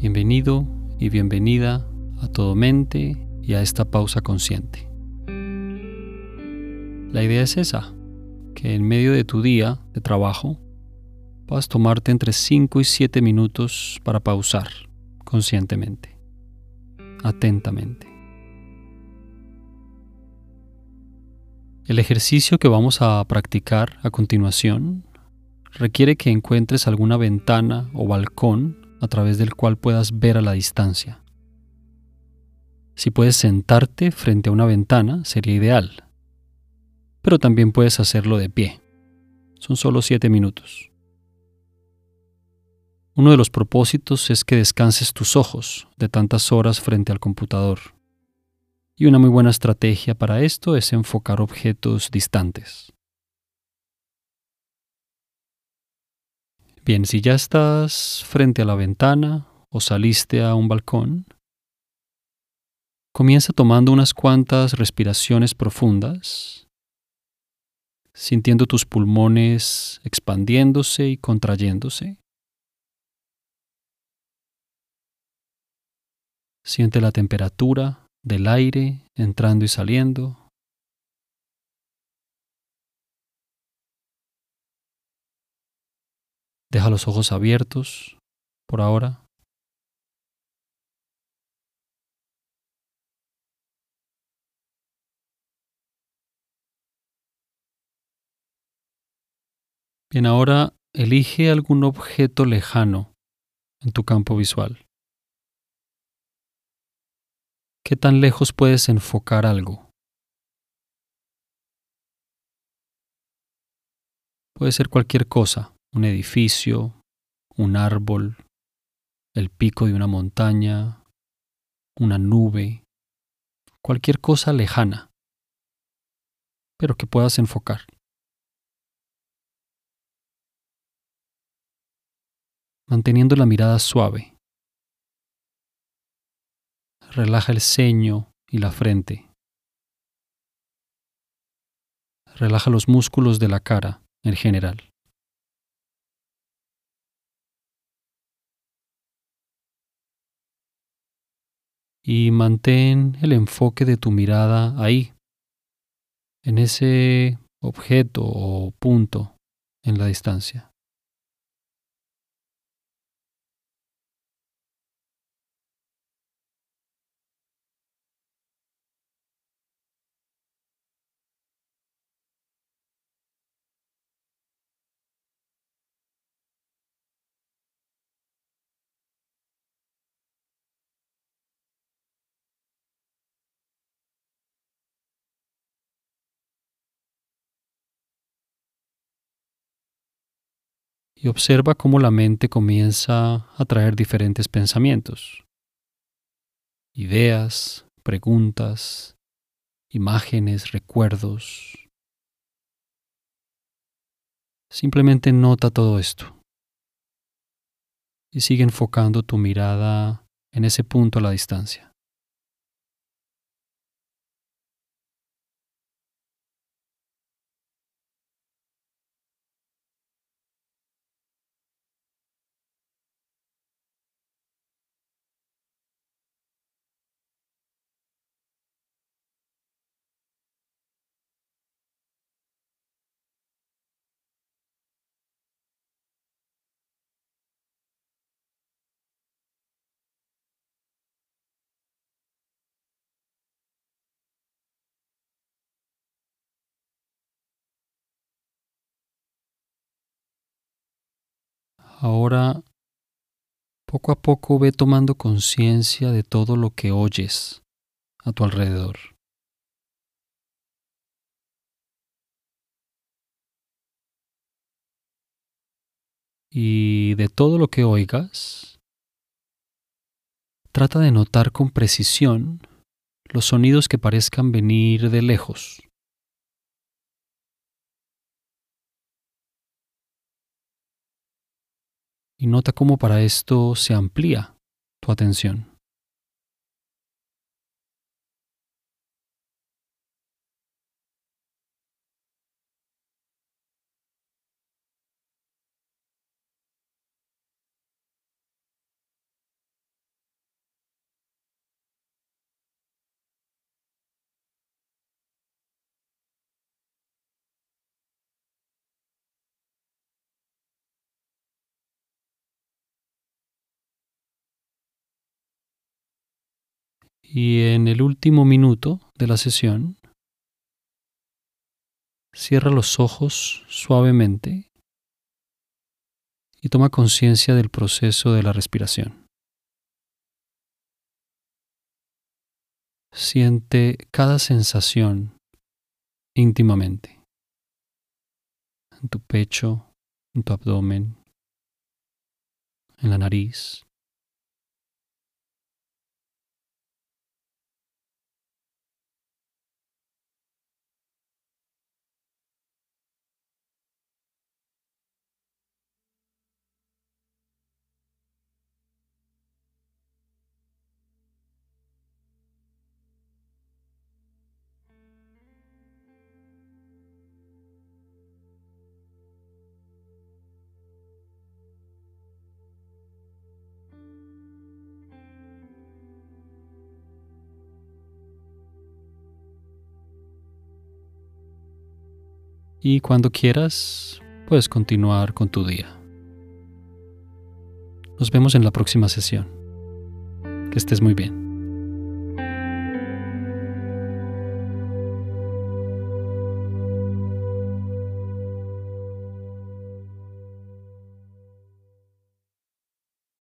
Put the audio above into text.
Bienvenido y bienvenida a todo mente y a esta pausa consciente. La idea es esa, que en medio de tu día de trabajo puedas tomarte entre 5 y 7 minutos para pausar conscientemente, atentamente. El ejercicio que vamos a practicar a continuación requiere que encuentres alguna ventana o balcón a través del cual puedas ver a la distancia. Si puedes sentarte frente a una ventana, sería ideal. Pero también puedes hacerlo de pie. Son solo siete minutos. Uno de los propósitos es que descanses tus ojos de tantas horas frente al computador. Y una muy buena estrategia para esto es enfocar objetos distantes. Bien, si ya estás frente a la ventana o saliste a un balcón, comienza tomando unas cuantas respiraciones profundas, sintiendo tus pulmones expandiéndose y contrayéndose. Siente la temperatura del aire entrando y saliendo. Deja los ojos abiertos por ahora. Bien, ahora elige algún objeto lejano en tu campo visual. ¿Qué tan lejos puedes enfocar algo? Puede ser cualquier cosa un edificio, un árbol, el pico de una montaña, una nube, cualquier cosa lejana, pero que puedas enfocar. Manteniendo la mirada suave. Relaja el ceño y la frente. Relaja los músculos de la cara en general. Y mantén el enfoque de tu mirada ahí, en ese objeto o punto en la distancia. Y observa cómo la mente comienza a traer diferentes pensamientos, ideas, preguntas, imágenes, recuerdos. Simplemente nota todo esto y sigue enfocando tu mirada en ese punto a la distancia. Ahora, poco a poco ve tomando conciencia de todo lo que oyes a tu alrededor. Y de todo lo que oigas, trata de notar con precisión los sonidos que parezcan venir de lejos. Y nota cómo para esto se amplía tu atención. Y en el último minuto de la sesión, cierra los ojos suavemente y toma conciencia del proceso de la respiración. Siente cada sensación íntimamente en tu pecho, en tu abdomen, en la nariz. Y cuando quieras puedes continuar con tu día. Nos vemos en la próxima sesión. Que estés muy bien.